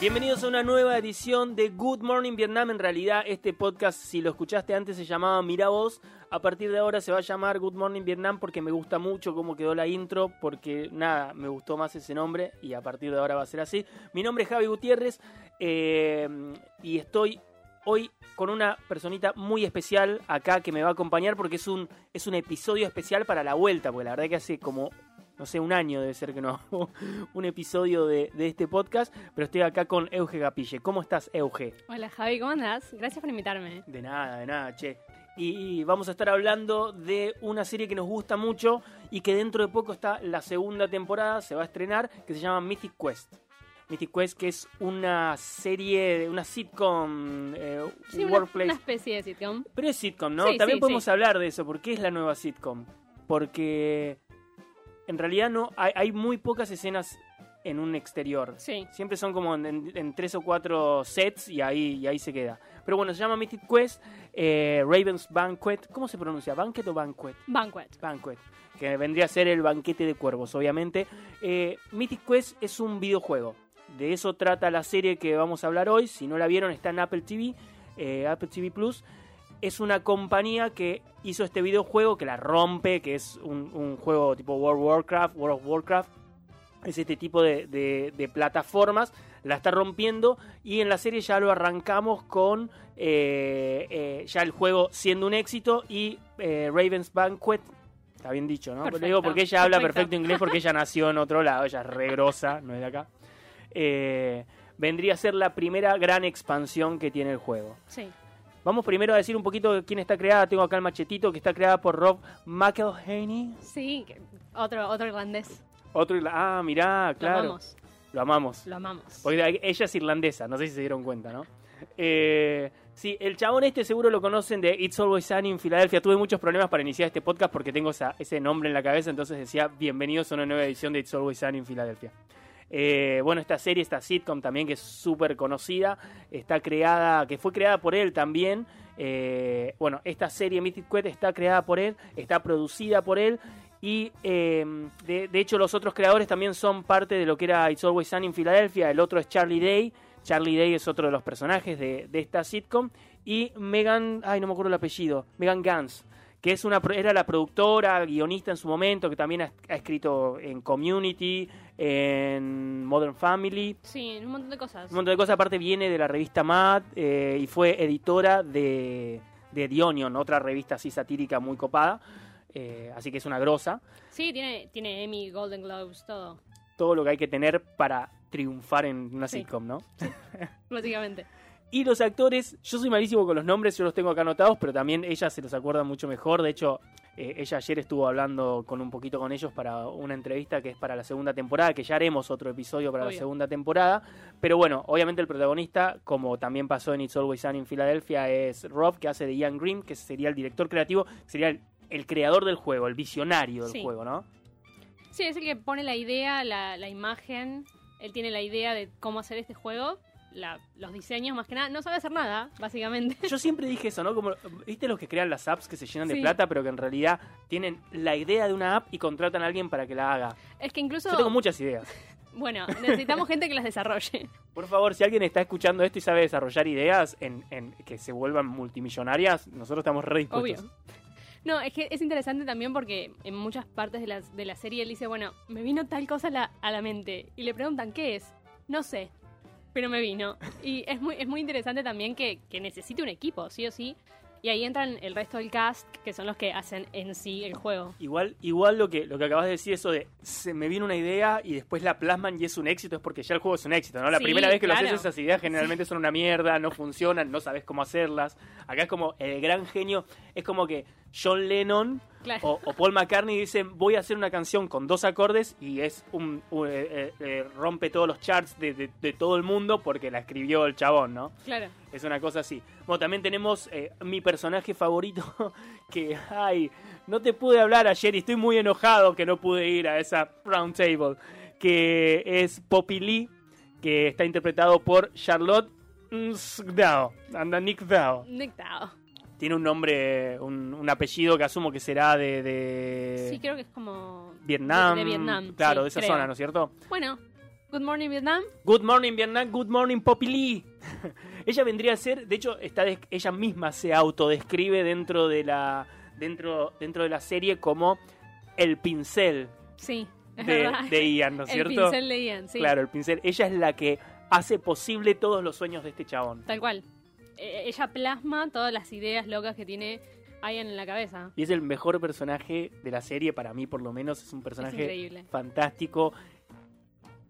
Bienvenidos a una nueva edición de Good Morning Vietnam. En realidad, este podcast, si lo escuchaste antes, se llamaba Mira Vos. A partir de ahora se va a llamar Good Morning Vietnam porque me gusta mucho cómo quedó la intro, porque nada, me gustó más ese nombre y a partir de ahora va a ser así. Mi nombre es Javi Gutiérrez eh, y estoy hoy con una personita muy especial acá que me va a acompañar porque es un, es un episodio especial para la vuelta, porque la verdad que hace como no sé, un año debe ser que no hago un episodio de, de, este podcast, pero estoy acá con Euge Gapille. ¿Cómo estás, Euge? Hola, Javi, ¿cómo andás? Gracias por invitarme. De nada, de nada, che. Y vamos a estar hablando de una serie que nos gusta mucho y que dentro de poco está la segunda temporada, se va a estrenar, que se llama Mythic Quest. Mythic Quest, que es una serie, una sitcom, eh, sí, workplace. Una, especie de sitcom. Pero es sitcom, ¿no? Sí, También sí, podemos hablar de eso, porque es la nueva sitcom. Porque en realidad no hay, hay, muy pocas escenas en un exterior. Sí. Siempre son como en, en, en, tres o cuatro sets y ahí, y ahí se queda. Pero bueno, se llama Mythic Quest, eh, Raven's Banquet. ¿Cómo se pronuncia? ¿Banquet o Banquet? Banquet. Banquet. Que vendría a ser el banquete de cuervos, obviamente. Eh, Mythic Quest es un videojuego. De eso trata la serie que vamos a hablar hoy. Si no la vieron, está en Apple TV, eh, Apple TV Plus. Es una compañía que hizo este videojuego que la rompe, que es un, un juego tipo World of Warcraft, World of Warcraft. Es este tipo de, de, de, plataformas, la está rompiendo y en la serie ya lo arrancamos con eh, eh, ya el juego siendo un éxito y eh, Raven's Banquet, está bien dicho, ¿no? Perfecto, digo porque ella habla perfecto. perfecto inglés porque ella nació en otro lado, ella es re grosa, no es de acá. Eh, vendría a ser la primera gran expansión que tiene el juego. Sí. Vamos primero a decir un poquito de quién está creada. Tengo acá el machetito que está creada por Rob McElhaney. Sí, otro, otro irlandés. Otro Ah, mirá, claro. Lo amamos. Lo amamos. Lo amamos. Porque ella es irlandesa, no sé si se dieron cuenta, ¿no? Eh, sí, el chabón este seguro lo conocen de It's Always Sunny in Philadelphia. Tuve muchos problemas para iniciar este podcast porque tengo esa- ese nombre en la cabeza, entonces decía bienvenidos a una nueva edición de It's Always Sunny in Philadelphia. Eh, bueno, esta serie, esta sitcom también que es súper conocida, está creada, que fue creada por él también. Eh, bueno, esta serie Mythic Quest está creada por él, está producida por él y eh, de, hecho los otros creadores también son parte de lo que era It's Always Sunny in Philadelphia. El otro es Charlie Day. Charlie Day es otro de los personajes de, de esta sitcom. Y Megan, ay no me acuerdo el apellido, Megan Gans, que es una, era la productora, guionista en su momento, que también ha, ha escrito en Community, en Modern Family. Sí, un montón de cosas. Un montón de cosas, aparte viene de la revista Mad eh, y fue editora de, de The Onion, otra revista así satírica muy copada. Eh, así que es una grosa. Sí, tiene, tiene Emmy, Golden Globes, todo. Todo lo que hay que tener para triunfar en una Sí. sitcom, ¿no? Básicamente. Y los actores, yo soy malísimo con los nombres, yo los tengo acá anotados, pero también ella se los acuerda mucho mejor. De hecho, eh, ella ayer estuvo hablando con un poquito con ellos para una entrevista que es para la segunda temporada, que ya haremos otro episodio para la segunda temporada. Pero bueno, obviamente el protagonista, como también pasó en It's Always Sunny en Filadelfia, es Rob, que hace de Ian Green, que sería el director creativo, sería el, el creador del juego, el visionario del Sí. juego, ¿no? Sí, es el que pone la idea, la, la imagen. Él tiene la idea de cómo hacer este juego. La- los diseños, más que nada. No sabe hacer nada, básicamente. Yo siempre dije eso, ¿no? Como, ¿viste los que crean las apps que se llenan de plata, pero que en realidad tienen la idea de una app y contratan a alguien para que la haga? Es que incluso. Yo tengo muchas ideas. Bueno, necesitamos gente que las desarrolle. Por favor, si alguien está escuchando esto y sabe desarrollar ideas en, en que se vuelvan multimillonarias, nosotros estamos re Obvio. dispuestos. No, es que es interesante también porque en muchas partes de la, de la serie él dice, bueno, me vino tal cosa a la, a la mente. Y le preguntan, ¿qué es? No sé, pero me vino. Y es muy, es muy interesante también que, que necesite un equipo, sí o sí. Y ahí entran el resto del cast, que son los que hacen en sí el juego. Igual, igual lo que lo que acabas de decir, eso de se me viene una idea y después la plasman y es un éxito, es porque ya el juego es un éxito, ¿no? La Sí, primera vez que lo claro. haces, esas ideas generalmente son una mierda, no funcionan, no sabes cómo hacerlas. Acá es como el gran genio, es como que John Lennon Claro. o, o Paul McCartney dicen voy a hacer una canción con dos acordes y es un, un- eh, eh, eh, rompe todos los charts de, de- de todo el mundo porque la escribió el chabón, ¿no? Claro. Es una cosa así. Bueno, también tenemos eh, mi personaje favorito que, ay, no te pude hablar ayer y estoy muy enojado que no pude ir a esa round table, que es Poppy Lee, que está interpretado por Charlotte Dao, anda Nick Dao. Nick Tao. Tiene un nombre, un, un apellido que asumo que será de, de Sí, creo que es como... Vietnam. De, de Vietnam. Claro, sí, de esa creo. zona, ¿no es cierto? Bueno, Good Morning Vietnam. Good Morning Vietnam, Good Morning Poppy Lee. ella vendría a ser, de hecho, está des- ella misma se autodescribe dentro de la dentro dentro de la serie como el pincel Sí, de, de Ian, ¿no es el cierto? pincel de Ian, sí. Claro, el pincel. Ella es la que hace posible todos los sueños de este chabón. Tal cual. Eh, ella plasma todas las ideas locas que tiene Ian en la cabeza. Y es el mejor personaje de la serie, para mí por lo menos. Es un personaje increíble. fantástico,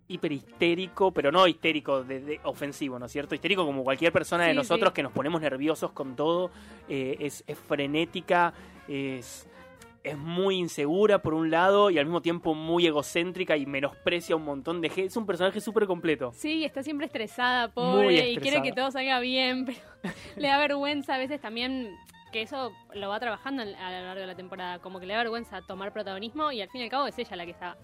hiper histérico, pero no histérico de, de- ofensivo, ¿no es cierto? Histérico como cualquier persona de nosotros sí. que nos ponemos nerviosos con todo. eh, es, es frenética, es, es muy insegura por un lado y al mismo tiempo muy egocéntrica y menosprecia un montón de gente. Es un personaje súper completo. Sí, está siempre estresada, pobre, y quiere que todo salga bien, pero le da vergüenza a veces también que eso lo va trabajando a lo largo de la temporada, como que le da vergüenza tomar protagonismo y al fin y al cabo es ella la que está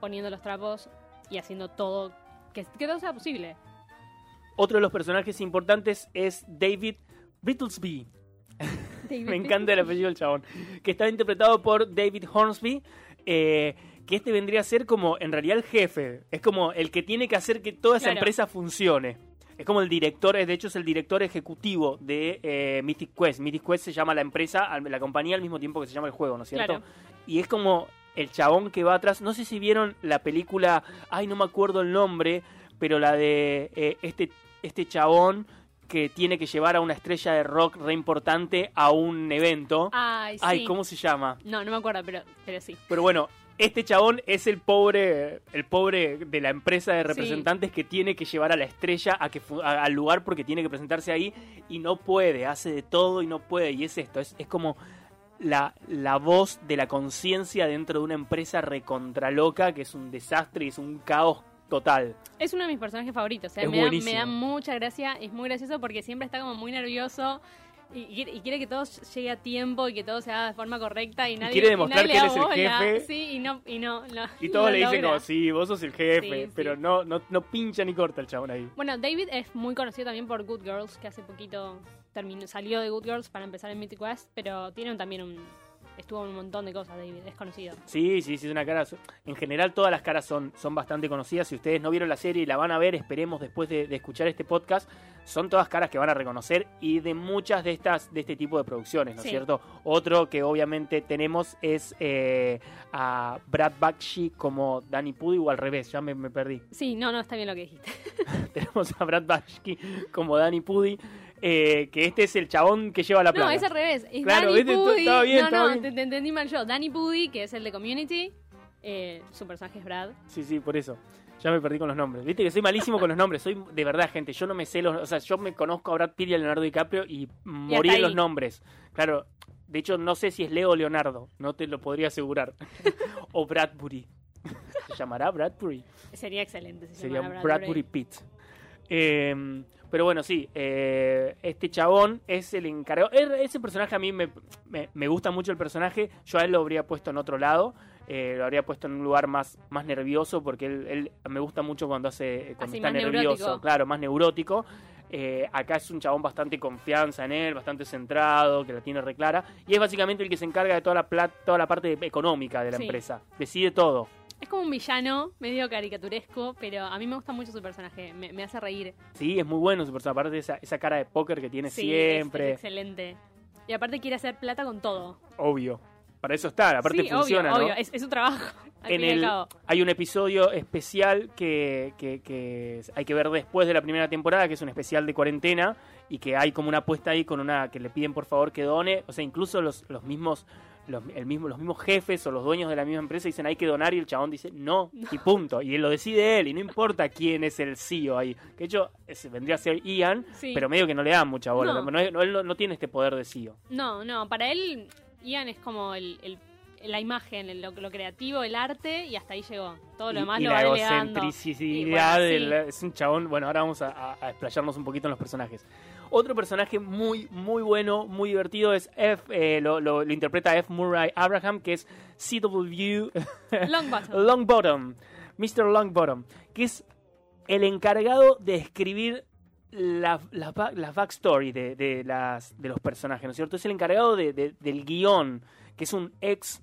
poniendo los trapos y haciendo todo, que, que todo sea posible. Otro de los personajes importantes es David Me encanta el apellido del chabón. Que está interpretado por David Hornsby. eh, que este vendría a ser como, en realidad, el jefe. Es como el que tiene que hacer que toda esa Claro. empresa funcione. Es como el director, de hecho es el director ejecutivo de eh, Mythic Quest. Mythic Quest se llama la empresa, la compañía al mismo tiempo que se llama el juego, ¿no es cierto? Claro. Y es como el chabón que va atrás. No sé si vieron la película, ay, no me acuerdo el nombre, pero la de eh, este, este chabón que tiene que llevar a una estrella de rock re importante a un evento. Ay, sí. Ay, ¿cómo se llama? No, no me acuerdo, pero, pero sí. Pero bueno, este chabón es el pobre, el pobre de la empresa de representantes que tiene que llevar a la estrella a que a- al lugar porque tiene que presentarse ahí y no puede, hace de todo y no puede. Y es esto, es, es como la, la voz de la conciencia dentro de una empresa recontraloca que es un desastre y es un caos total. Es uno de mis personajes favoritos. sea, Es me, da, me da mucha gracia. Es muy gracioso porque siempre está como muy nervioso. Y, y quiere- quiere que todo llegue a tiempo y que todo se haga de forma correcta y nadie quiere y demostrar nadie que él es el bola. jefe. Sí, y no, y no, no- Y todos le dicen como, sí, vos sos el jefe, Sí, sí. pero no, no, no pincha ni corta el chabón ahí. Bueno, David es muy conocido también por Good Girls, que hace poquito terminó, salió de Good Girls para empezar en Mythic Quest, pero tiene también un... Estuvo en un montón de cosas, David, es conocido. Sí, sí, sí, es una cara. En general, todas las caras son, son bastante conocidas. Si ustedes no vieron la serie y la van a ver, esperemos después de, de escuchar este podcast, son todas caras que van a reconocer y de muchas de estas de este tipo de producciones, ¿no es Sí. cierto? Otro que obviamente tenemos es eh, a Brad Bakshi como Danny Pudi o al revés, ya me, me perdí. Sí, no, no, está bien lo que dijiste. tenemos a Brad Bakshi como Danny Pudi, eh, que este es el chabón que lleva la plata. No, es al revés. Es Claro, Danny ¿viste? Pudi. Estaba bien, no, no, bien. Te, te entendí mal yo. Danny Pudi, que es el de Community. eh, su personaje es Brad. Sí, sí, por eso. Ya me perdí con los nombres. Viste que soy malísimo con los nombres. Soy de verdad, gente. Yo no me sé los. O sea, yo me conozco a Brad Pitt y a Leonardo DiCaprio y morí en los nombres. Claro. De hecho, no sé si es Leo o Leonardo. No te lo podría asegurar. o Bradbury. ¿Se llamará Bradbury? Sería excelente. Se Sería llamara Bradbury Pitt. Eh, pero bueno, sí. eh, este chabón es el encargado. Ese personaje a mí me, me- me gusta mucho el personaje. Yo a él lo habría puesto en otro lado. eh, lo habría puesto en un lugar más, más nervioso porque él, él- me gusta mucho cuando hace cuando Así, está nervioso, neurótico. claro, más neurótico. Eh, acá es un chabón bastante confianza en él, bastante centrado, que la tiene reclara. Y es básicamente el que se encarga de toda la, plat- toda la parte económica de la Sí. empresa. Decide todo. Es como un villano, medio caricaturesco, pero a mí me gusta mucho su personaje. Me, me hace reír. Sí, es muy bueno su personaje. Aparte de esa, esa cara de póker que tiene Sí, siempre. Es, excelente. Y aparte quiere hacer plata con todo. Obvio. Para eso está, aparte sí, funciona, obvio, ¿no? obvio. Es, es su trabajo. Al En fin el, cabo. hay un episodio especial que, que- que hay que ver después de la primera temporada, que es un especial de cuarentena, y que hay como una apuesta ahí con una que le piden por favor que done. O sea, incluso los, los mismos. Los, el mismo, los mismos jefes o los dueños de la misma empresa dicen hay que donar y el chabón dice no, y punto. Y él lo decide él y no importa quién es el CEO ahí. Que de hecho vendría a ser Ian, Sí. pero medio que no le dan mucha bola. No. Él no, tiene este poder de CEO. No, no, para él, Ian es como el, el- la imagen, el- lo, lo creativo, el arte, y hasta ahí llegó. Todo lo y, demás y lo la va egocentricidad Y bueno, sí. es un chabón bueno ahora vamos a, a- a explayarnos un poquito en los personajes otro personaje muy muy bueno muy divertido es F eh, lo, lo- lo interpreta F Murray Abraham que es CW Longbottom. Longbottom Mr. Longbottom que es el encargado de escribir la, la, la backstory de, de las, de los personajes, ¿no es cierto? Es el encargado de- de- del guion, que es un ex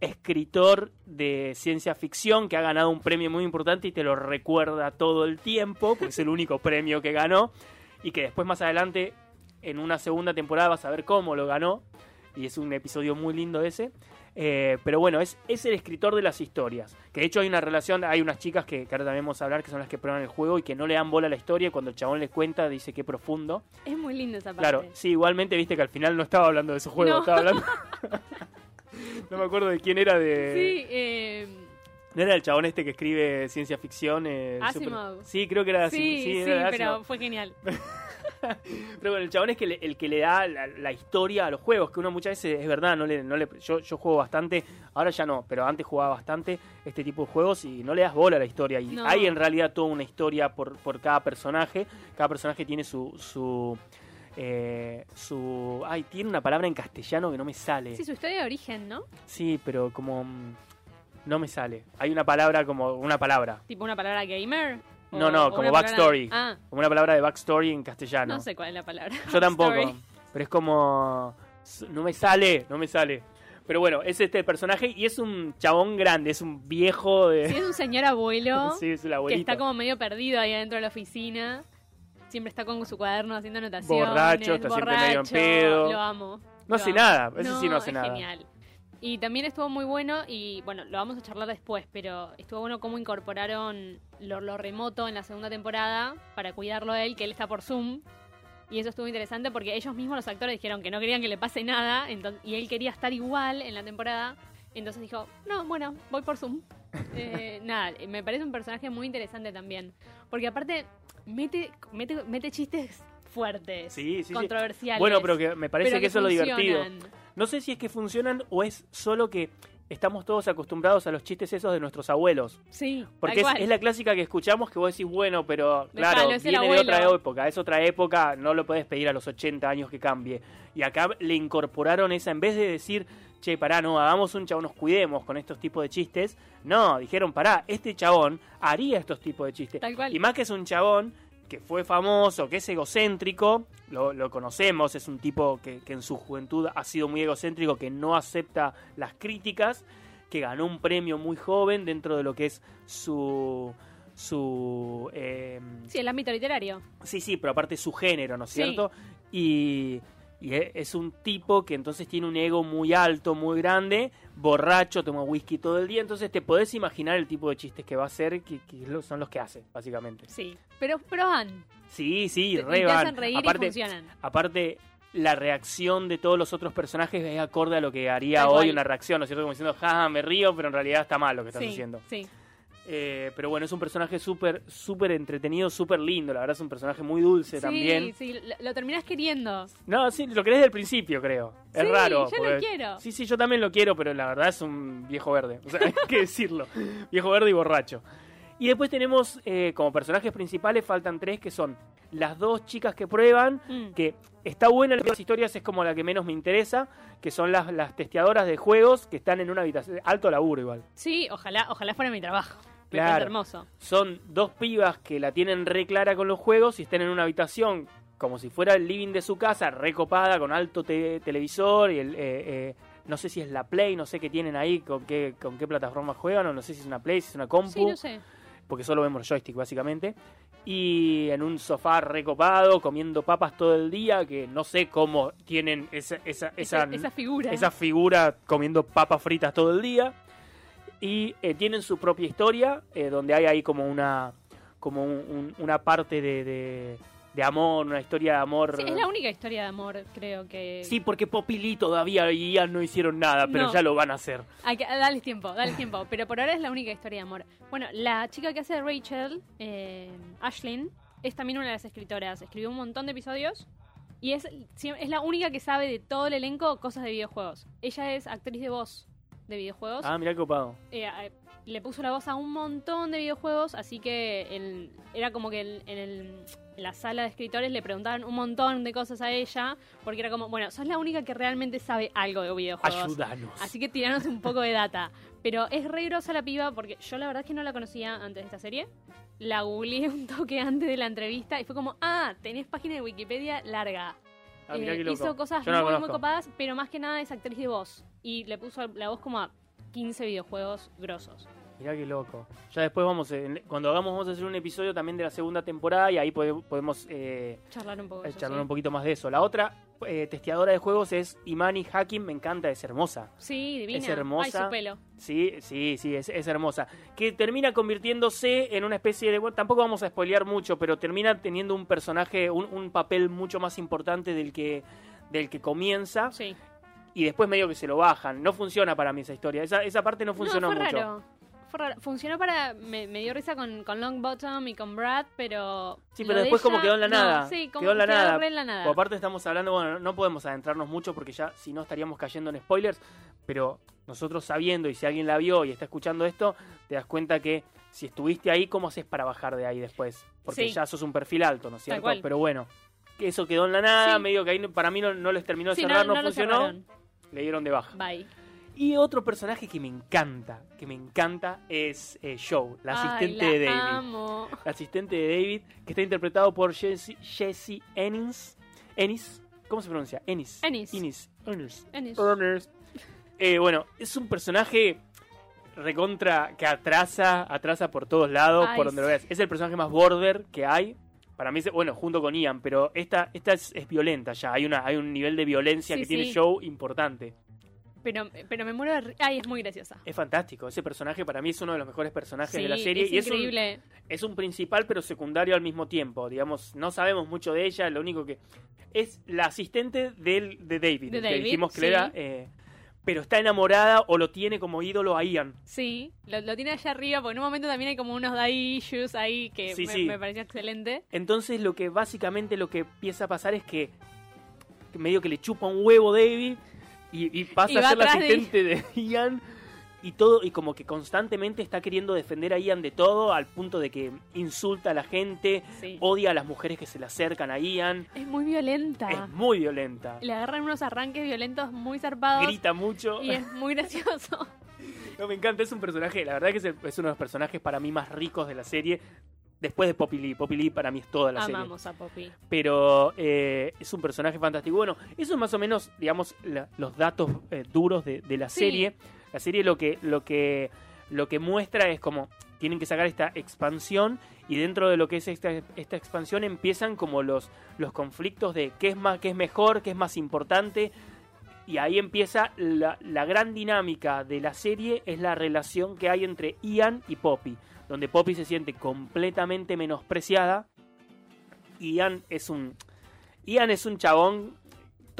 escritor de ciencia ficción que ha ganado un premio muy importante y te lo recuerda todo el tiempo, porque es el único premio que ganó, y que después más adelante, en una segunda temporada, vas a ver cómo lo ganó, y es un episodio muy lindo ese. Eh, pero bueno, es, es el escritor de las historias. Que de hecho hay una relación, hay unas chicas que, que ahora también vamos a hablar, que son las que prueban el juego y que no le dan bola a la historia. y Cuando el chabón les cuenta, dice que profundo. Es muy lindo esa parte. Claro, sí, igualmente viste que al final no estaba hablando de su juego, No. estaba hablando. no me acuerdo de quién era de. Sí, eh, ¿No era el chabón este que escribe ciencia ficción? eh, Asimov. super- Sí, creo que era Asimov. sí, sí, era pero Asimov. fue genial. Pero bueno, el chabón es que le- el que le da la, la historia a los juegos, que uno muchas veces, es verdad, no le, no le, yo, yo juego bastante, ahora ya no, pero antes jugaba bastante este tipo de juegos y no le das bola a la historia. Y No. hay en realidad toda una historia por, por cada personaje, cada personaje tiene su... su eh, su ay tiene una palabra en castellano que no me sale Sí, su historia de origen, ¿no? sí pero como mm, no me sale hay una palabra como una palabra Tipo una palabra gamer. No, no, como palabra- backstory. Ah, como una palabra de backstory en castellano no sé cuál es la palabra. Yo tampoco. Pero es como. No me sale, no me sale. Pero bueno, es este personaje y es un chabón grande, es un viejo de. Sí, es un señor abuelo Sí, es el que abuelito. está como medio perdido ahí adentro de la oficina. Siempre está con su cuaderno haciendo anotaciones. Borracho, está siempre medio en pedo. Lo amo. No lo hace amo. nada, ese sí no hace es nada. genial. Y también estuvo muy bueno, y bueno, lo vamos a charlar después, pero estuvo bueno cómo incorporaron lo, lo remoto en la segunda temporada para cuidarlo a él, que él está por Zoom. Y eso estuvo interesante porque ellos mismos, los actores, dijeron que no querían que le pase nada, y él quería estar igual en la temporada. Entonces dijo, no, bueno, voy por Zoom. Eh, nada, me parece un personaje muy interesante también. Porque aparte, mete, mete, mete chistes fuertes, Sí, sí, sí. controversiales. Bueno, pero que me parece pero que, eso es lo divertido. No sé si es que funcionan o es solo que estamos todos acostumbrados a los chistes esos de nuestros abuelos. Sí, Porque es, la clásica que escuchamos que vos decís, bueno, pero claro, viene de otra época, es otra época, no lo podés pedir a los 80 años que cambie. Y acá le incorporaron esa, en vez de decir, che, pará, no, hagamos un chabón, nos cuidemos con estos tipos de chistes, no, dijeron, pará, este chabón haría estos tipos de chistes. Tal cual. Y más que es un chabón que fue famoso, que es egocéntrico, lo, lo conocemos, es un tipo que, que en su juventud ha sido muy egocéntrico, que no acepta las críticas, que ganó un premio muy joven dentro de lo que es su... su eh, Sí, el ámbito literario. sí, sí, pero aparte su género, ¿no es Sí. cierto? Y, y es un tipo que entonces tiene un ego muy alto, muy grande, borracho, toma whisky todo el día, entonces te podés imaginar el tipo de chistes que va a hacer, que, son los que hace, básicamente. Sí. Pero, pero van. Sí, sí, Te- re van. reír y aparte, funcionan. aparte, la reacción de todos los otros personajes es acorde a lo que haría Tal hoy cual. una reacción, ¿no es cierto? Como diciendo, ja, me río, pero en realidad está mal lo que estás sí, haciendo. sí. Eh, pero bueno, es un personaje súper, súper entretenido, súper lindo, la verdad es un personaje muy dulce Sí, también. sí, lo, lo terminás queriendo. No, sí, lo querés desde el principio, creo. Es Sí, raro. yo lo quiero. Sí, sí, yo también lo quiero, pero la verdad es un viejo verde. O sea, hay que decirlo. Viejo verde y borracho. Y después tenemos, eh, como personajes principales, faltan tres, que son las dos chicas que prueban, Mm. que está buena las historias, es como la que menos me interesa, que son las, las testeadoras de juegos que están en una habitación, alto laburo igual. Sí, ojalá, ojalá fuera mi trabajo. Claro. hermoso. Son dos pibas que la tienen re clara con los juegos y están en una habitación como si fuera el living de su casa, recopada, con alto te- televisor y el... eh, eh, no sé si es la Play, no sé qué tienen ahí, con qué, con qué plataforma juegan, o no sé si es una Play, si es una compu, Sí, no sé. porque solo vemos joystick básicamente. Y en un sofá recopado, comiendo papas todo el día, que no sé cómo tienen esa, esa, esa, Esa, esa figura. esa figura comiendo papas fritas todo el día. Y eh, tienen su propia historia, eh, donde hay ahí como una como un- un- una parte de, de- de amor, una historia de amor. Sí, es la única historia de amor, creo que. Sí, porque Popili todavía no hicieron nada, pero No. ya lo van a hacer. Que, dale tiempo, dale tiempo. Pero por ahora es la única historia de amor. Bueno, la chica que hace de Rachel, eh, Ashlyn, es también una de las escritoras. Escribió un montón de episodios y es, es la única que sabe de todo el elenco cosas de videojuegos. Ella es actriz de voz de videojuegos. Ah, mirá qué copado. Eh, eh, le puso la voz a un montón de videojuegos, así que el- era como que el- en, el- en la sala de escritores le preguntaban un montón de cosas a ella, porque era como, bueno, sos la única que realmente sabe algo de videojuegos. Ayúdanos. Así que tiranos un poco de data. Pero es re grosa la piba porque yo la verdad es que no la conocía antes de esta serie. La googleé un toque antes de la entrevista y fue como, ah, tenés página de Wikipedia larga. Ah, Eh, hizo cosas no muy, muy copadas, pero más que nada es actriz de voz. Y le puso la voz como a 15 videojuegos grosos. Mirá qué loco. Ya después vamos, en- cuando hagamos, vamos a hacer un episodio también de la segunda temporada y ahí pode- podemos eh, Charlar un poco. eso, charlar sí. un poquito más de eso. La otra eh, testeadora de juegos es Imani Hakim, me encanta, es hermosa. Sí, divina. Es hermosa. Ay, su pelo. Sí, sí, sí, es, es hermosa. Que termina convirtiéndose en una especie de... bueno, tampoco vamos a spoilear mucho, pero termina teniendo un personaje, un, un papel mucho más importante del que, del que comienza Sí. y después medio que se lo bajan. No funciona para mí esa historia. Esa, esa parte no funcionó no, fue mucho. raro. Fue. Funcionó para. Me, me dio risa con, con Longbottom y con Brad, pero. Sí, pero de después como quedó en la no, nada. sí, como Quedó en la nada. re en la nada. Por aparte estamos hablando, bueno, no podemos adentrarnos mucho porque ya si no estaríamos cayendo en spoilers, pero nosotros sabiendo y si alguien la vio y está escuchando esto, te das cuenta que si estuviste ahí, ¿cómo haces para bajar de ahí después? Porque Sí. ya sos un perfil alto, ¿no es cierto? Pero bueno, que eso quedó en la nada, Sí. medio que ahí no- para mí no, no les terminó de Sí, cerrar, no, lo funcionó, le dieron de baja. Bye. Y otro personaje que me encanta, que me encanta, es eh, Joe, la asistente Ay, de la David. Amo. El asistente de David, que está interpretado por Jesse, Jesse Ennis. Ennis, ¿cómo se pronuncia? Ennis. Ennis. Ennis. Ennis. Eh, bueno, es un personaje recontra que atrasa, atrasa por todos lados, Ay, por donde lo veas. Es el personaje más border que hay. Para mí, bueno, junto con Ian, pero esta, esta es, es violenta ya. Hay, una, hay un nivel de violencia Sí, que tiene. Joe importante. Pero, pero me muero de. ri- Ay, es muy graciosa. Es fantástico. Ese personaje para mí es uno de los mejores personajes Sí, de la serie. es y es un, increíble. es un principal pero secundario al mismo tiempo. Digamos, no sabemos mucho de ella, lo único que... Es la asistente del, de David, De que David, dijimos que sí. era... eh, pero está enamorada o lo tiene como ídolo a Ian. Sí, lo, lo tiene allá arriba, porque en un momento también hay como unos daddy issues ahí que Sí, me, sí. me pareció excelente. Entonces lo que básicamente lo que empieza a pasar es que, que medio que le chupa un huevo David y, y pasa Y a ser la de- asistente de Ian y todo y como que constantemente está queriendo defender a Ian de todo al punto de que insulta a la gente, Sí. odia a las mujeres que se le acercan a Ian. Es muy violenta. Es muy violenta. Le agarran unos arranques violentos muy zarpados. Grita mucho. Y es muy gracioso. No, me encanta, es un personaje, la verdad que es uno de los personajes para mí más ricos de la serie. Después de Poppy Lee. Poppy Lee para mí es toda la serie. Amamos a Poppy. Pero eh, es un personaje fantástico. Bueno, eso es más o menos, digamos, la- los datos eh, duros de, de la Sí. serie. La serie lo que, lo que lo que muestra es como tienen que sacar esta expansión y dentro de lo que es esta, esta expansión empiezan como los, los conflictos de qué es más, qué es mejor, qué es más importante. Y ahí empieza la, la gran dinámica de la serie, es la relación que hay entre Ian y Poppy, donde Poppy se siente completamente menospreciada. Ian es un Ian es un chabón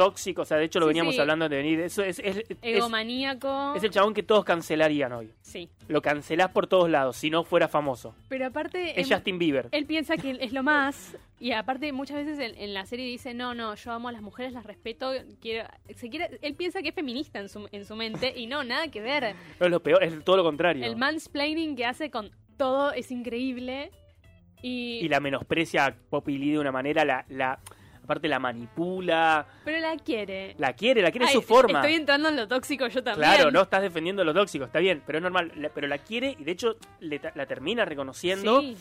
tóxico, o sea, de hecho lo Sí, veníamos sí. hablando de venir. Eso es, es, es- Egomaníaco. es el chabón que todos cancelarían hoy. Sí. Lo cancelás por todos lados, si no fuera famoso. Pero aparte. Es em, Justin Bieber. Él piensa que es lo más. Y aparte, muchas veces en, en la serie dice: No, no, yo amo a las mujeres, las respeto. Quiero, se quiere, él piensa que es feminista en su, en su mente. Y no, nada que ver. No es lo peor, es todo lo contrario. El mansplaining que hace con todo es increíble. Y, y la menosprecia a Poppy Lee de una manera, la, la aparte la manipula, pero la quiere. la quiere, la quiere Ay, su forma. Estoy entrando en lo tóxico yo también. Claro, no estás defendiendo lo tóxico, está bien, pero es normal. la- pero la quiere y de hecho le la termina reconociendo, Sí,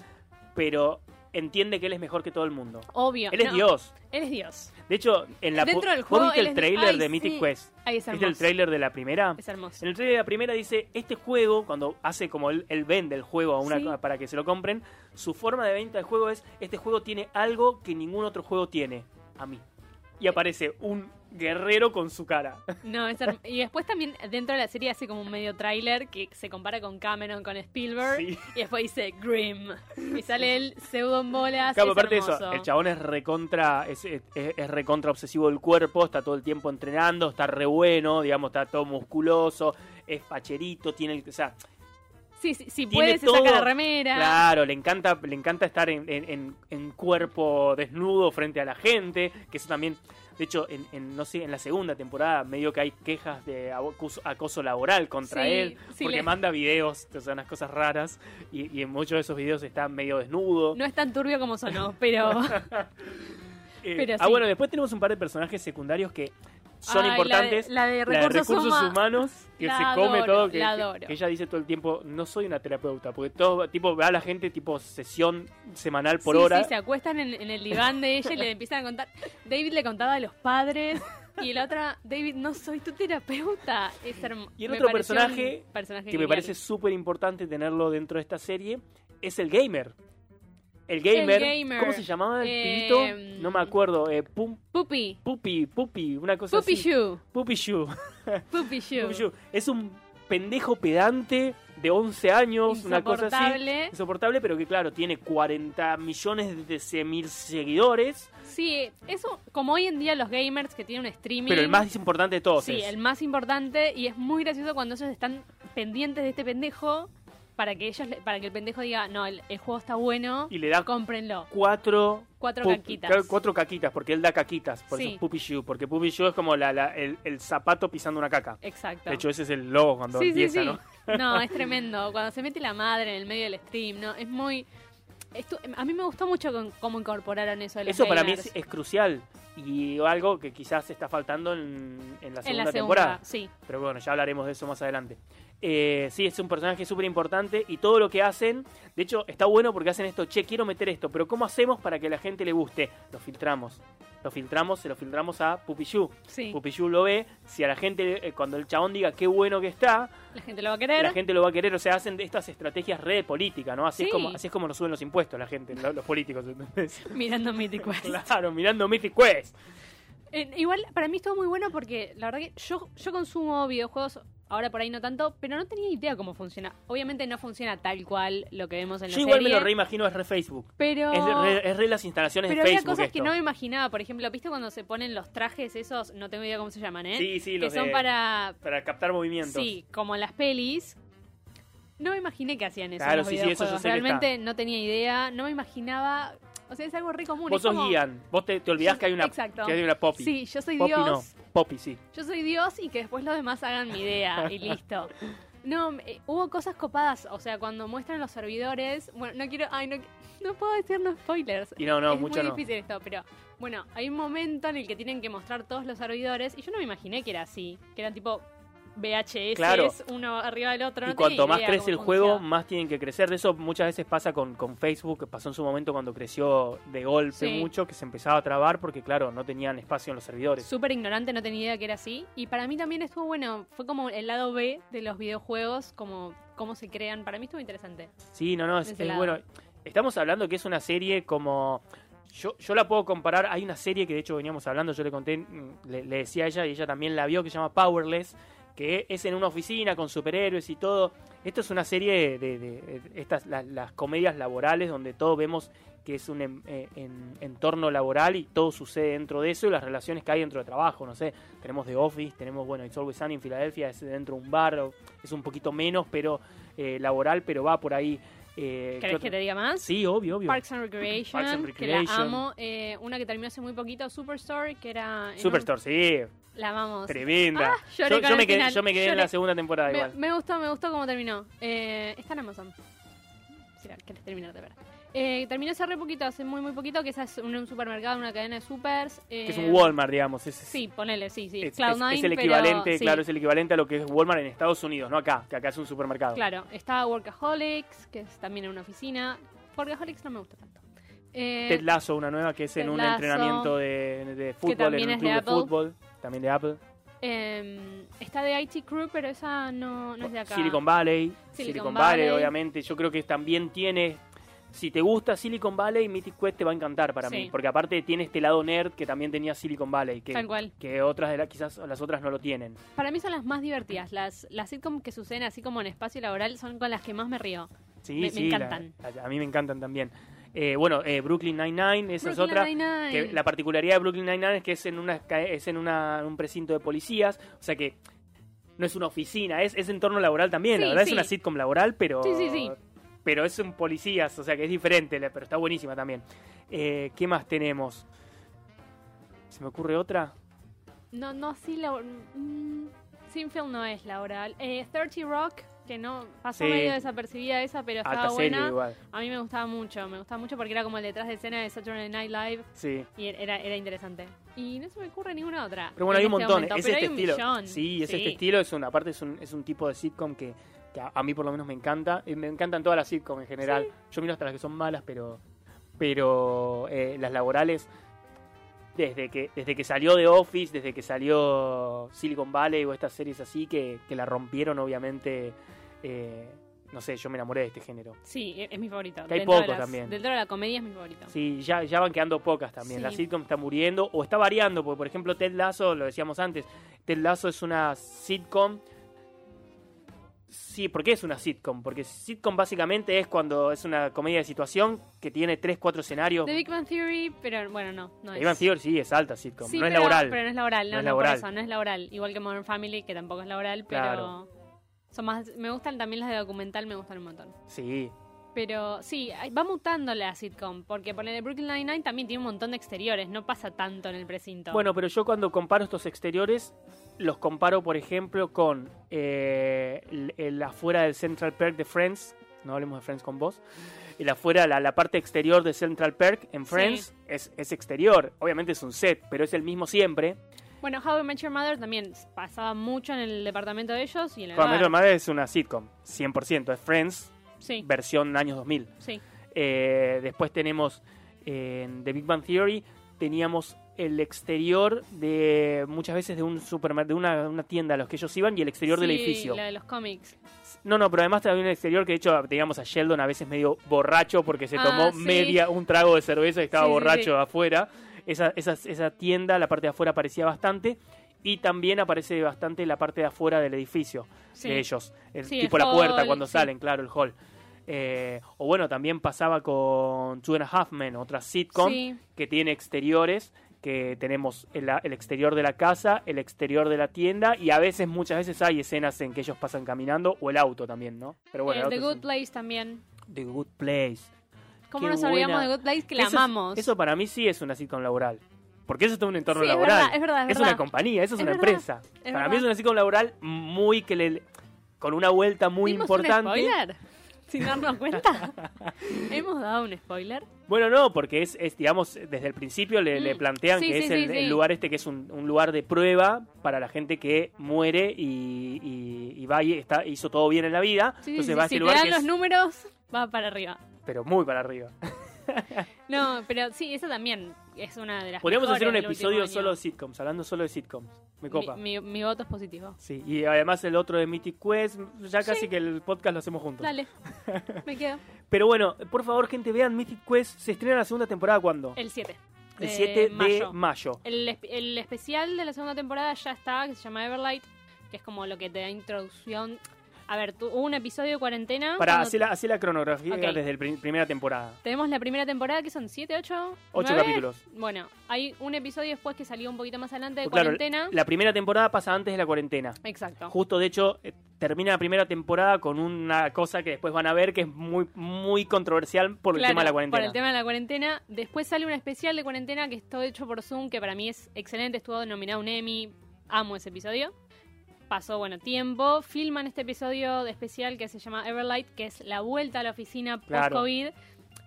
pero entiende que él es mejor que todo el mundo. obvio. Él es No, Dios. Él es Dios. De hecho, en la Dentro del ¿vos juego, viste el trailer de Mythic sí. Quest? Ay, es ¿Viste hermoso. el trailer de la primera? Es hermoso. En el trailer de la primera dice, este juego, cuando hace como él, él vende el juego a una, Sí. para que se lo compren, su forma de venta del juego es, este juego tiene algo que ningún otro juego tiene, a mí. Y aparece un guerrero con su cara. No, es y después también dentro de la serie hace como un medio tráiler que se compara con Cameron, con Spielberg. Sí. Y después dice Grim. Y sale él pseudo en bolas. Claro, aparte de eso, el chabón es recontra, es, es, es recontra obsesivo del cuerpo, está todo el tiempo entrenando, está re bueno, digamos, está todo musculoso, es facherito, tiene el, o sea, Sí, sí, sí puede, se saca todo- la remera. Claro, le encanta, le encanta estar en, en- cuerpo desnudo frente a la gente, que eso también, de hecho, en, en, no sé, en la segunda temporada medio que hay quejas de acoso, laboral contra Sí, él, sí, porque le- manda videos, o sea, unas cosas raras, y, y en muchos de esos videos está medio desnudo. No es tan turbio como sonó, pero. Eh, ah, sí. bueno, después tenemos un par de personajes secundarios que son Ay, la de- importantes. La de, La de recursos, recursos huma- humanos, que La se come todo, que, ella dice todo el tiempo, no soy una terapeuta, porque todo, tipo, ve a la gente tipo sesión semanal por sí, hora. Sí, se acuestan en, en el diván de ella y le empiezan a contar. David le contaba de los padres Y la otra, David, no soy tu terapeuta. Es Y el otro personaje que me parece súper importante tenerlo dentro de esta serie es el gamer. El gamer, gamer. ¿cómo se llamaba el Eh, pibito? No me acuerdo. Eh, pum, Puppy. pupi, pupi, una cosa Puppy así. Shoe. Puppy Shoe. Puppy Shoe. Shoe. Es un pendejo pedante de 11 años, una cosa así. Insoportable. Insoportable, pero que claro, tiene 40 millones de mil seguidores. Sí, eso, como hoy en día los gamers que tienen un streaming. Pero el más importante de todos Sí, es. el más importante. Y es muy gracioso cuando ellos están pendientes de este pendejo. Para que ellos, para que el pendejo diga, no, el, el juego está bueno, Y le da cómprenlo. cuatro Cuatro caquitas. claro, Cuatro caquitas, porque él da caquitas. Por Sí. eso es Puppy Shoe. Porque Puppy Shoe es como la, la- el, el zapato pisando una caca. Exacto. De hecho, ese es el logo cuando sí, sí, empieza, sí. ¿no? No, es tremendo. Cuando se mete la madre en el medio del stream, ¿no? Es muy... a mí me gustó mucho con- cómo incorporaron eso de Eso para mí es, es crucial. Y algo que quizás está faltando en, en la en segunda la segunda, temporada. sí. Pero bueno, ya hablaremos de eso más adelante. Eh, sí, es un personaje súper importante y todo lo que hacen, de hecho, está bueno porque hacen esto, che, quiero meter esto, pero ¿cómo hacemos para que a la gente le guste? Lo filtramos. Lo filtramos, se lo filtramos a Pupichu. Sí, Pupichu lo ve, si a la gente, eh, cuando el chabón diga qué bueno que está, la gente lo va a querer. la gente lo va a querer, o sea, hacen estas estrategias re de política, ¿no? Así, Sí. es como, así es como nos suben los impuestos la gente, lo- los políticos, ¿entendés? Mirando Mythic Quest. Claro, mirando Mythic Quest. Eh, igual, para mí estuvo muy bueno porque la verdad que yo, yo consumo videojuegos, ahora por ahí no tanto, pero no tenía idea cómo funciona. Obviamente no funciona tal cual lo que vemos en la Yo igual me lo reimagino, es re Facebook. pero... Es, re, es re las instalaciones Pero de había Facebook. cosas que no me imaginaba. Por ejemplo, ¿viste cuando se ponen los trajes esos? No tengo idea cómo se llaman, ¿eh? Sí, sí, que los son de- para... Para captar movimientos. Sí, como en las pelis. No me imaginé que hacían eso Claro, en los sí, sí, eso yo sé que Realmente no tenía idea, no me imaginaba... O sea, es algo re común. Vos sos como- vos te, te olvidás que hay una, Exacto. que hay una Poppy. Sí, yo soy Poppy Dios. no, Poppy sí. Yo soy Dios y que después los demás hagan mi idea y listo. No, eh, hubo cosas copadas, o sea, cuando muestran los servidores, bueno, no quiero, ay, no, no puedo decir no spoilers. Y no, no, es mucho muy no. difícil esto, pero bueno, hay un momento en el que tienen que mostrar todos los servidores y yo no me imaginé que era así, que eran tipo VHS, Claro. uno arriba del otro. Y no cuanto más crece el juego, más tienen que crecer. De eso muchas veces pasa con, con Facebook, que pasó en su momento cuando creció de golpe Sí. mucho, que se empezaba a trabar porque, claro, no tenían espacio en los servidores. Súper ignorante, no tenía idea que era así. Y para mí también estuvo bueno, fue como el lado B de los videojuegos, como cómo se crean. Para mí estuvo interesante. Sí, no, no, es, bueno. Estamos hablando que es una serie como... Yo, yo la puedo comparar, hay una serie que de hecho veníamos hablando, yo le conté, mm, le, le decía a ella y ella también la vio, que se llama Powerless, que es en una oficina con superhéroes y todo. Esto es una serie de, de- de estas las, las comedias laborales donde todos vemos que es un em- eh, en- entorno laboral y todo sucede dentro de eso y las relaciones que hay dentro de trabajo, no sé, tenemos The Office, tenemos, bueno, It's Always Sunny en Filadelfia, es dentro de un bar, es un poquito menos, pero eh, laboral, pero va por ahí. Eh, ¿qué ¿Querés que te diga más? Sí, obvio, obvio. Parks and Recreation, Parks and que la Recreation. amo. Eh, una que terminó hace muy poquito, Superstore, que era... Superstore, sí, La amamos. tremenda. Ah, yo, me quedé, final, yo me quedé en la segunda temporada Me, igual. me gustó, me gustó cómo terminó. Eh, está en Amazon. Si la querés terminar de ver. Eh, terminó hace re poquito, hace muy muy poquito, que esa es un, un supermercado, una cadena de supers. eh, Que es un Walmart, digamos. Es, Sí, ponele, sí, sí. es, Cloud9, es- es el pero- equivalente, sí. claro, es el equivalente a lo que es Walmart en Estados Unidos, no acá, que acá es un supermercado. Claro, está Workaholics, que es también en una oficina. Workaholics no me gusta tanto. Eh, Ted Lasso, una nueva que es en un entrenamiento de, de fútbol, en un club de fútbol, también de Apple. eh, está de IT Crew, pero esa no, no es de acá. Silicon Valley, Silicon Silicon, Valley, Valley. obviamente. Yo creo que también tiene. Si te gusta Silicon Valley, Mythic Quest te va a encantar para Sí. mí. Porque aparte tiene este lado nerd que también tenía Silicon Valley. Que, Tal cual. que otras de las, quizás las otras no lo tienen. Para mí son las más divertidas. Las, las sitcom que suceden así como en espacio laboral son con las que más me río. Sí, Me- sí, la- encantan. la- a mí me encantan también. Eh, bueno, eh, Brooklyn Nine-Nine, esa es Brooklyn otra. Nine-Nine. Que la particularidad de Brooklyn Nine-Nine es que es en, una, es en una, un precinto de policías. O sea que no es una oficina, es, es entorno laboral también. Sí, la verdad sí. es una sitcom laboral, pero. Sí, sí, sí. Pero es un policías, o sea que es diferente, pero está buenísima también. Eh, ¿Qué más tenemos? ¿Se me ocurre otra? No, no, sí, la, mm, Sinfield no es laboral. Eh, 30 Rock, que no pasó Sí. medio desapercibida esa, pero estaba serie buena. igual. A mí me gustaba mucho, me gustaba mucho porque era como el detrás de escena de Saturday Night Live Sí. y era, era interesante. Y no se me ocurre ninguna otra. Pero bueno, hay un este montón. es pero este estilo. millón. Sí, es Sí. este estilo. Es un, aparte, es un, es un tipo de sitcom que, que a, a mí por lo menos me encanta. Y me encantan todas las sitcoms en general. Yo miro hasta las que son malas, pero pero eh, las laborales. desde que, desde que salió The Office, desde que salió Silicon Valley o estas series así que, que la rompieron, obviamente. Eh, no sé, yo me enamoré de este género. Sí, e- es mi favorito. Que hay Dentro de pocos las- también. Dentro de la comedia es mi favorito. Sí, ya, ya van quedando pocas también. Sí. La sitcom está muriendo o está variando, porque por ejemplo Ted Lasso, lo decíamos antes, Ted Lasso es una sitcom. Sí, ¿por qué es una sitcom? Porque sitcom básicamente es cuando es una comedia de situación que tiene tres, cuatro escenarios. The Big Bang Theory, pero bueno, no. no The es. Big Bang Theory sí, es alta sitcom, Sí, no es pero- laboral. Pero no es laboral, no, No es no, laboral. eso, no es laboral. Igual que Modern Family, que tampoco es laboral, pero Claro. Son más, me gustan también las de documental, me gustan un montón. Sí, Pero sí, va mutando la sitcom, porque por el Brooklyn Nine-Nine también tiene un montón de exteriores, no pasa tanto en el precinto. Bueno, pero yo cuando comparo estos exteriores, los comparo, por ejemplo, con eh, el, el afuera del Central Perk de Friends. No hablemos de Friends con vos. El afuera, la, la parte exterior de Central Perk en Friends es, es exterior. Obviamente es un set, pero es el mismo siempre. Bueno, How I Met Your Mother también pasaba mucho en el departamento de ellos y en el Con bar. Metro Madre es una sitcom, 100%. Es Friends, Sí, versión años 2000. sí. Eh, después tenemos eh, en The Big Bang Theory teníamos el exterior de muchas veces de un supermercado, de una, una tienda a los que ellos iban y el exterior del edificio. la de los cómics. No, no, pero además había un exterior que de hecho teníamos a Sheldon a veces medio borracho porque se Ah, tomó sí. media un trago de cerveza y estaba Sí, borracho sí. afuera. Esa, esa, esa tienda, la parte de afuera aparecía bastante. Y también aparece bastante la parte de afuera del edificio Sí. de ellos. El, Sí, tipo el la puerta hall, cuando sí. salen, claro, el hall. Eh, o bueno, también pasaba con Two and a Half Men, otra sitcom que tiene exteriores, que tenemos el, el exterior de la casa, el exterior de la tienda y a veces, muchas veces hay escenas en que ellos pasan caminando o el auto también, ¿no? Pero bueno, Eh, el The auto es Good Place también. The Good Place. ¿Cómo Qué nos olvidamos buena. de Good Place? Que la Eso es- amamos. Eso para mí sí es una sitcom laboral. Porque eso es todo un entorno Sí, es laboral. verdad, es verdad, es una verdad. compañía, eso es, Es una verdad, empresa. es para mí verdad. es una sitcom laboral muy que le con una vuelta muy ¿Dimos importante. un spoiler? Sin darnos cuenta. ¿Hemos dado un spoiler? Bueno, no, porque es, es, digamos, desde el principio le, le Mm, plantean sí, que sí, es sí, el, sí. lugar este que es un, un lugar de prueba para la gente que muere y, y- y va y está, hizo todo bien en la vida. Sí, Entonces sí, va a si ese te lugar dan que los es, números, va para arriba. Pero muy para arriba. No, pero sí, eso también es una de las Podríamos hacer un episodio solo de sitcoms, hablando solo de sitcoms. Me copa. Mi, mi- mi voto es positivo. Sí, y además el otro de Mythic Quest, ya casi Sí. que el podcast lo hacemos juntos. Dale, me quedo. Pero bueno, por favor, gente, vean Mythic Quest. ¿Se estrena la segunda temporada cuándo? El 7. El 7 de mayo. mayo. El, el especial de la segunda temporada ya está, que se llama Everlight, que es como lo que te da introducción. A ver, tu- hubo un episodio de cuarentena. Para hacer la, hacer la cronografía Ok. desde la primera temporada. Tenemos la primera temporada que son 7, 8, Ocho capítulos. Bueno, hay un episodio después que salió un poquito más adelante de Pues claro, cuarentena. la primera temporada pasa antes de la cuarentena. Exacto. Justo, de hecho, eh, termina la primera temporada con una cosa que después van a ver que es muy, muy controversial por el Claro, tema de la cuarentena. Por el tema de la cuarentena. Después sale un especial de cuarentena que está hecho por Zoom, que para mí es excelente. Estuvo nominado un Emmy. Amo ese episodio. Pasó, bueno, tiempo. Filman este episodio de especial que se llama Everlight, que es la vuelta a la oficina Claro. post-COVID.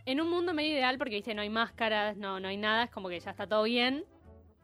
En un mundo medio ideal, porque, viste, no hay máscaras, no, no hay nada. Es como que ya está todo bien.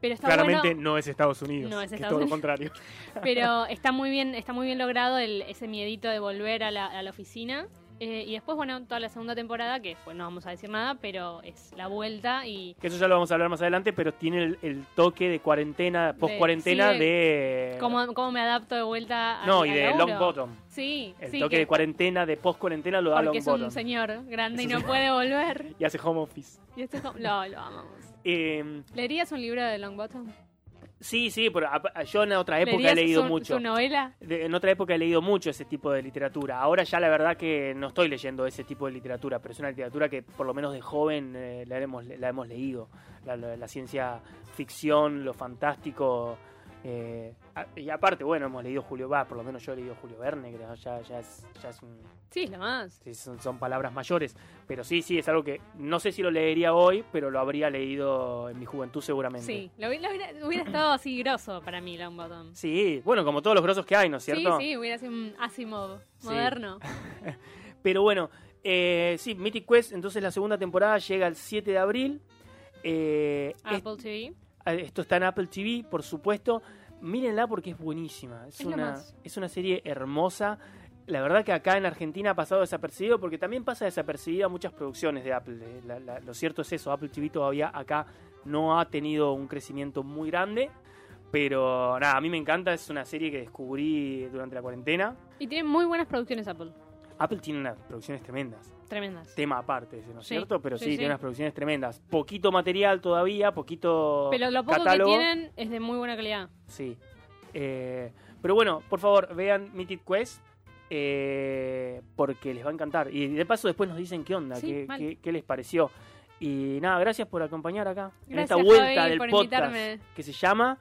Pero está Claramente bueno. no es Estados Unidos. No es que Estados todo lo contrario. Pero está muy bien, está muy bien logrado el- ese miedito de volver a la, a la oficina. Eh, y después, bueno, toda la segunda temporada, que pues no vamos a decir nada, pero es la vuelta y Que eso ya lo vamos a hablar más adelante, pero tiene el, el toque de cuarentena, post cuarentena sí, de... cómo, cómo me adapto de vuelta a No, y de Long Bottom. Sí, El sí, toque que- de cuarentena, de post cuarentena lo da porque Long es un Bottom. señor grande y Eso no sí. puede volver. Y hace home office. Y esto es como, lo, lo amamos. Eh, ¿Leerías un libro de Long Bottom? Sí, sí, pero a- yo en otra época he ¿Leerías leído su, mucho. su novela? De- en otra época he leído mucho ese tipo de literatura. Ahora ya la verdad que no estoy leyendo ese tipo de literatura, pero es una literatura que por lo menos de joven eh, la, hemos, la hemos leído. La, la- la ciencia ficción, lo fantástico. eh, y aparte, bueno, hemos leído Julio Verne, por lo menos yo he leído Julio Verne, que ya, ya es, ya es un, Sí, es lo más. sí, son, son palabras mayores. Pero sí, sí, es algo que no sé si lo leería hoy, pero lo habría leído en mi juventud seguramente. Sí, lo, hubiera, hubiera estado así grosso para mí, Long Bottom. Sí, bueno, como todos los grosos que hay, ¿no es cierto? Sí, sí, hubiera sido un Asimov Sí. moderno. Pero bueno, eh, sí, Mythic Quest, entonces la segunda temporada llega el 7 de abril. Eh, Apple TV. esto está en Apple TV, por supuesto. Mírenla porque es buenísima. Es, una, es una serie hermosa. La verdad que acá en Argentina ha pasado desapercibido porque también pasa desapercibida muchas producciones de Apple. Eh, la- la- lo cierto es eso, Apple TV todavía acá no ha tenido un crecimiento muy grande. Pero nada, a mí me encanta, es una serie que descubrí durante la cuarentena. Y tiene muy buenas producciones Apple. Apple tiene unas producciones tremendas. Tremendas. Tema aparte, ese, ¿no es Sí, cierto? Pero sí, sí, sí. tiene unas producciones tremendas. Poquito material todavía, poquito Pero lo poco catálogo. que tienen es de muy buena calidad. Sí. Eh, pero bueno, por favor, vean Mythic Quest. eh, porque les va a encantar. Y de paso después nos dicen qué onda, Sí, qué, mal. qué- qué les pareció. Y nada, gracias por acompañar acá en Gracias, esta vuelta Javi, del podcast invitarme. que se llama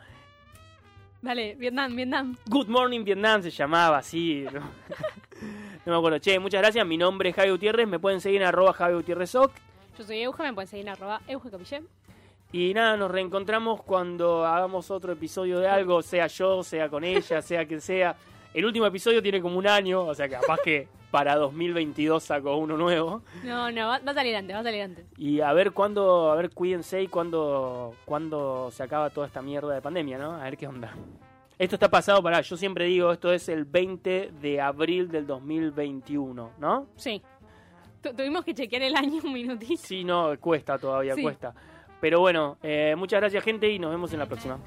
Dale, Vietnam, Vietnam. Good Morning Vietnam, se llamaba así. No, me acuerdo. Che, muchas gracias. Mi nombre es Javi Gutiérrez. Me pueden seguir en arroba Javi Gutiérrez Oc. Yo soy Euge, me pueden seguir en arroba Euge Capillé. Y nada, nos reencontramos cuando hagamos otro episodio de algo, sea yo, sea con ella, sea quien sea. El último episodio tiene como un año, o sea que capaz que para 2022 saco uno nuevo. No, no, va, va a salir antes, va a salir antes. Y a ver cuándo, a ver, cuídense y cuándo, cuándo se acaba toda esta mierda de pandemia, ¿no? A ver qué onda. Esto está pasado para, yo siempre digo, esto es el 20 de abril del 2021, ¿no? Sí. Tu- tuvimos que chequear el año un minutito. Sí, no, cuesta todavía, Sí. cuesta. Pero bueno, eh, muchas gracias gente y nos vemos en la próxima.